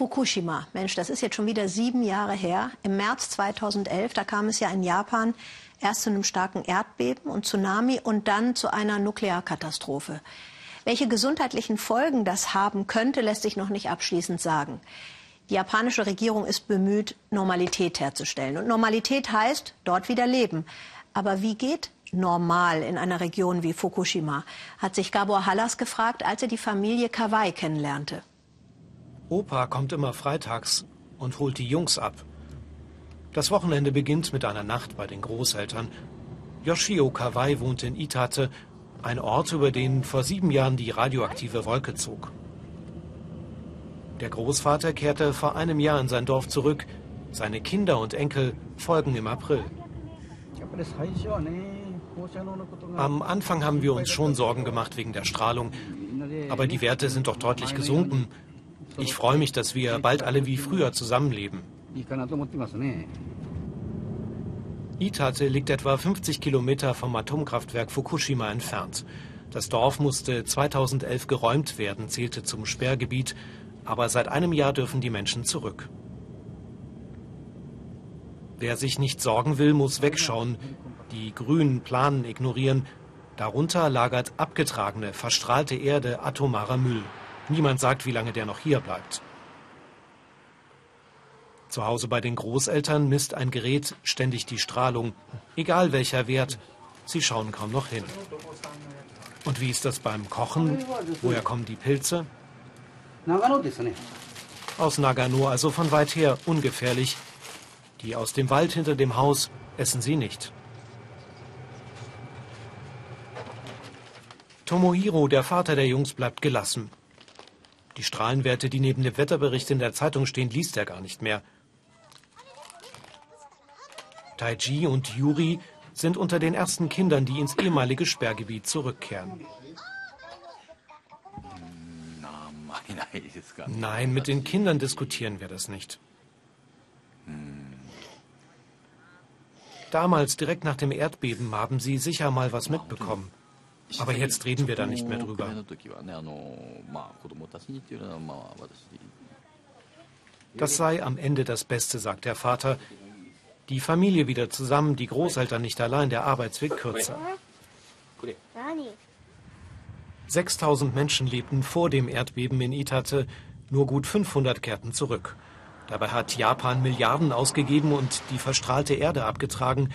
Fukushima, Mensch, das ist jetzt schon wieder sieben Jahre her. Im März 2011, da kam es ja in Japan erst zu einem starken Erdbeben und Tsunami und dann zu einer Nuklearkatastrophe. Welche gesundheitlichen Folgen das haben könnte, lässt sich noch nicht abschließend sagen. Die japanische Regierung ist bemüht, Normalität herzustellen. Und Normalität heißt, dort wieder leben. Aber wie geht normal in einer Region wie Fukushima? Hat sich Gabor Hallas gefragt, als er die Familie Kawai kennenlernte. Opa kommt immer freitags und holt die Jungs ab. Das Wochenende beginnt mit einer Nacht bei den Großeltern. Yoshio Kawai wohnt in Itate, ein Ort, über den vor sieben Jahren die radioaktive Wolke zog. Der Großvater kehrte vor einem Jahr in sein Dorf zurück. Seine Kinder und Enkel folgen im April. Am Anfang haben wir uns schon Sorgen gemacht wegen der Strahlung. Aber die Werte sind doch deutlich gesunken. Ich freue mich, dass wir bald alle wie früher zusammenleben. Itate liegt etwa 50 Kilometer vom Atomkraftwerk Fukushima entfernt. Das Dorf musste 2011 geräumt werden, zählte zum Sperrgebiet, aber seit einem Jahr dürfen die Menschen zurück. Wer sich nicht sorgen will, muss wegschauen, die grünen Planen ignorieren. Darunter lagert abgetragene, verstrahlte Erde atomarer Müll. Niemand sagt, wie lange der noch hier bleibt. Zu Hause bei den Großeltern misst ein Gerät ständig die Strahlung, egal welcher Wert. Sie schauen kaum noch hin. Und wie ist das beim Kochen? Woher kommen die Pilze? Aus Nagano, also von weit her, ungefährlich. Die aus dem Wald hinter dem Haus essen sie nicht. Tomohiro, der Vater der Jungs, bleibt gelassen. Die Strahlenwerte, die neben dem Wetterbericht in der Zeitung stehen, liest er gar nicht mehr. Taiji und Yuri sind unter den ersten Kindern, die ins ehemalige Sperrgebiet zurückkehren. Nein, mit den Kindern diskutieren wir das nicht. Damals, direkt nach dem Erdbeben, haben sie sicher mal was mitbekommen. Aber jetzt reden wir da nicht mehr drüber. Das sei am Ende das Beste, sagt der Vater. Die Familie wieder zusammen, die Großeltern nicht allein, der Arbeitsweg kürzer. 6000 Menschen lebten vor dem Erdbeben in Itate, nur gut 500 kehrten zurück. Dabei hat Japan Milliarden ausgegeben und die verstrahlte Erde abgetragen,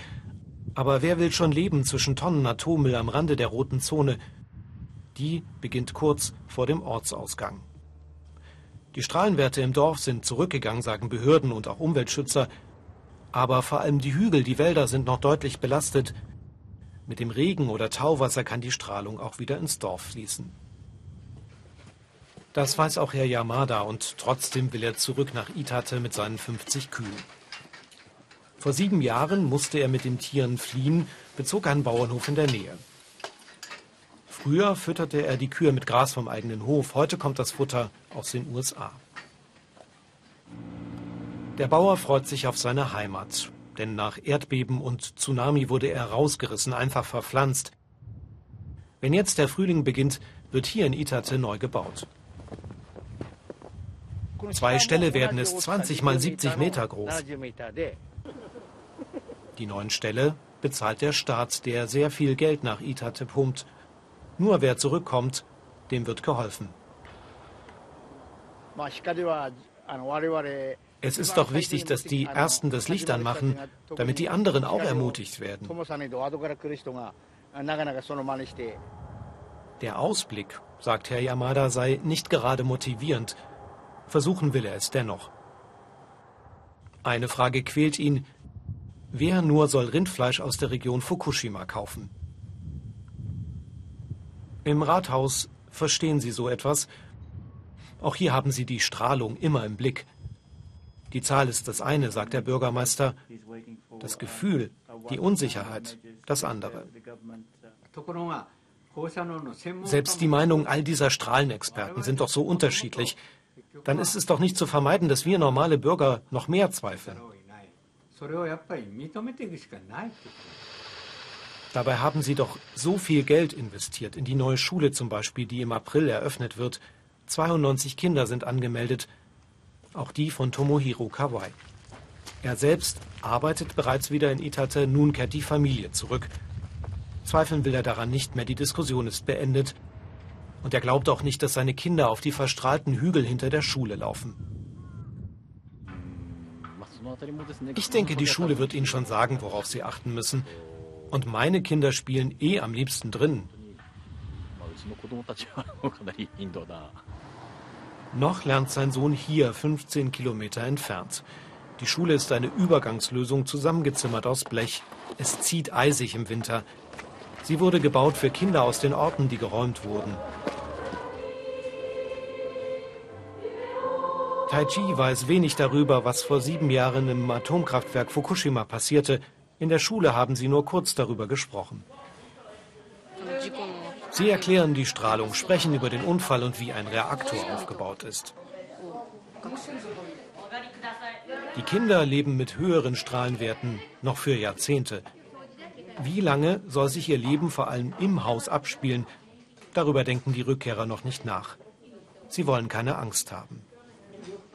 aber wer will schon leben zwischen Tonnen Atommüll am Rande der roten Zone? Die beginnt kurz vor dem Ortsausgang. Die Strahlenwerte im Dorf sind zurückgegangen, sagen Behörden und auch Umweltschützer. Aber vor allem die Hügel, die Wälder sind noch deutlich belastet. Mit dem Regen oder Tauwasser kann die Strahlung auch wieder ins Dorf fließen. Das weiß auch Herr Yamada und trotzdem will er zurück nach Itate mit seinen 50 Kühen. Vor sieben Jahren musste er mit den Tieren fliehen, bezog einen Bauernhof in der Nähe. Früher fütterte er die Kühe mit Gras vom eigenen Hof, heute kommt das Futter aus den USA. Der Bauer freut sich auf seine Heimat, denn nach Erdbeben und Tsunami wurde er rausgerissen, einfach verpflanzt. Wenn jetzt der Frühling beginnt, wird hier in Itate neu gebaut. Zwei Ställe werden es 20 mal 70 Meter groß. Die neuen Ställe bezahlt der Staat, der sehr viel Geld nach Itate pumpt. Nur wer zurückkommt, dem wird geholfen. Es ist doch wichtig, dass die Ersten das Licht anmachen, damit die anderen auch ermutigt werden. Der Ausblick, sagt Herr Yamada, sei nicht gerade motivierend. Versuchen will er es dennoch. Eine Frage quält ihn, Wer nur soll Rindfleisch aus der Region Fukushima kaufen? Im Rathaus verstehen Sie so etwas. Auch hier haben Sie die Strahlung immer im Blick. Die Zahl ist das eine, sagt der Bürgermeister. Das Gefühl, die Unsicherheit, das andere. Selbst die Meinungen all dieser Strahlenexperten sind doch so unterschiedlich. Dann ist es doch nicht zu vermeiden, dass wir normale Bürger noch mehr zweifeln. Dabei haben Sie doch so viel Geld investiert in die neue Schule zum Beispiel, die im April eröffnet wird. 92 Kinder sind angemeldet. auch die von Tomohiro Kawai. Er selbst arbeitet bereits wieder in Itate, nun kehrt die Familie zurück. Zweifeln will er daran nicht mehr, die Diskussion ist beendet. Und er glaubt auch nicht, dass seine Kinder auf die verstrahlten Hügel hinter der Schule laufen. Ich denke, die Schule wird ihnen schon sagen, worauf sie achten müssen. Und meine Kinder spielen eh am liebsten drin. Noch lernt sein Sohn hier, 15 Kilometer entfernt. Die Schule ist eine Übergangslösung, zusammengezimmert aus Blech. Es zieht eisig im Winter. Sie wurde gebaut für Kinder aus den Orten, die geräumt wurden. Taiji weiß wenig darüber, was vor sieben Jahren im Atomkraftwerk Fukushima passierte. In der Schule haben sie nur kurz darüber gesprochen. Sie erklären die Strahlung, sprechen über den Unfall und wie ein Reaktor aufgebaut ist. Die Kinder leben mit höheren Strahlenwerten noch für Jahrzehnte. Wie lange soll sich ihr Leben vor allem im Haus abspielen? Darüber denken die Rückkehrer noch nicht nach. Sie wollen keine Angst haben. yo